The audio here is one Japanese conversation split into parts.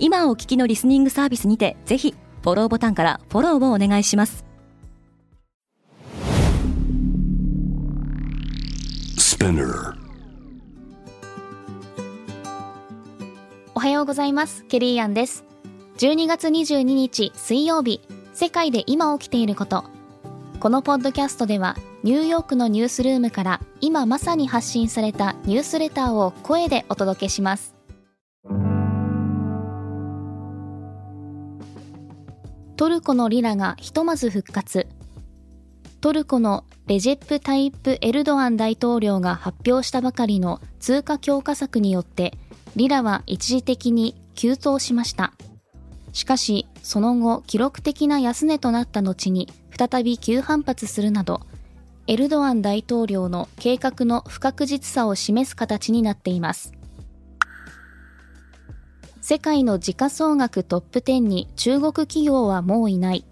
今お聞きのリスニングサービスにてぜひフォローボタンからフォローをお願いします。おはようございます。ケリーアンです。12月22日水曜日世界で今起きていること。このポッドキャストではニューヨークのニュースルームから今まさに発信されたニュースレターを声でお届けしますトルコのリラがひとまず復活。トルコのレジェップ・タイップ・エルドアン大統領が発表したばかりの通貨強化策によってリラは一時的に急騰しました。しかしその後記録的な安値となった後に再び急反発するなどエルドアン大統領の計画の不確実さを示す形になっています。世界の時価総額トップ10に中国企業はもういない。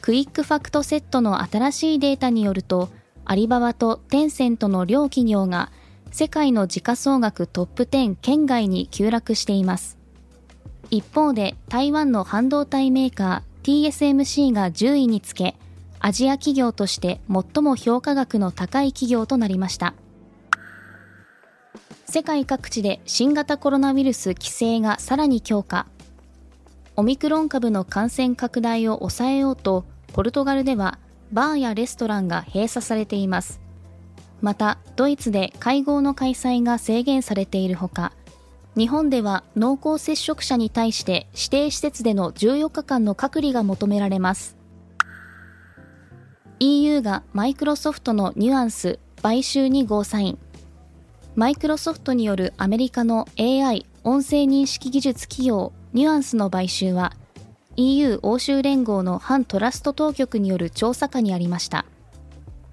クイックファクトセットの新しいデータによるとアリババとテンセントの両企業が世界の時価総額トップ10圏外に急落しています。一方で台湾の半導体メーカー TSMC が10位につけアジア企業として最も評価額の高い企業となりました。世界各地で新型コロナウイルス規制がさらに強化。オミクロン株の感染拡大を抑えようとポルトガルではバーやレストランが閉鎖されています。またドイツで会合の開催が制限されているほか日本では濃厚接触者に対して指定施設での14日間の隔離が求められます。EU がマイクロソフトのニュアンス買収にゴーサイン。マイクロソフトによるアメリカの AI 音声認識技術企業ニュアンスの買収は EU 欧州連合の反トラスト当局による調査下にありました。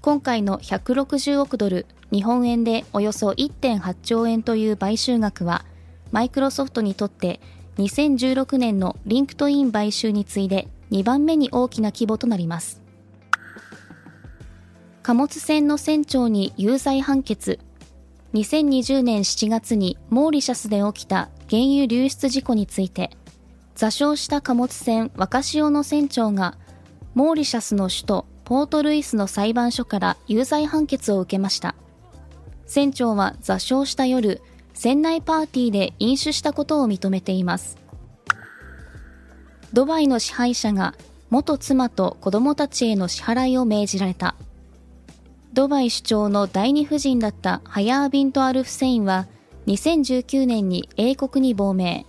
今回の160億ドル日本円でおよそ1.8兆円という買収額はマイクロソフトにとって2016年のリンクトイン買収に次いで2番目に大きな規模となります。貨物船の船長に有罪判決。2020年7月にモーリシャスで起きた原油流出事故について座礁した貨物船若潮の船長がモーリシャスの首都ポートルイスの裁判所から有罪判決を受けました。船長は座礁した夜船内パーティーで飲酒したことを認めています。ドバイの支配者が元妻と子供たちへの支払いを命じられた。ドバイ首長の第二夫人だったハヤービント・アルフセインは2019年に英国に亡命。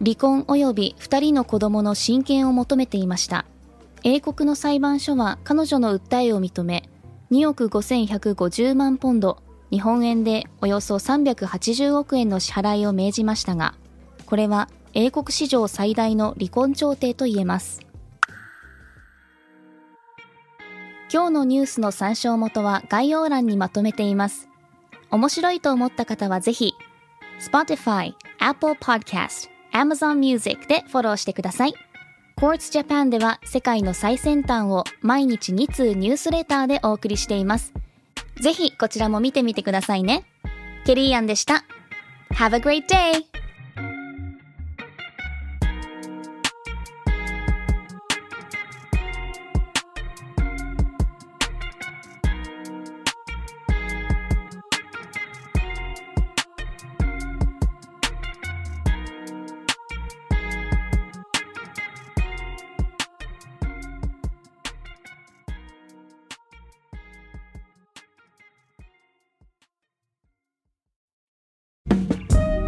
離婚及び2人の子供の親権を求めていました。英国の裁判所は彼女の訴えを認め2億5150万ポンド日本円でおよそ380億円の支払いを命じましたがこれは英国史上最大の離婚調停といえます。今日のニュースの参照元は概要欄にまとめています。面白いと思った方はぜひ、Spotify、Apple Podcast、Amazon Music でフォローしてください。Quartz Japan では世界の最先端を毎日2通ニュースレターでお送りしています。ぜひこちらも見てみてくださいね。ケリーアンでした。Have a great day!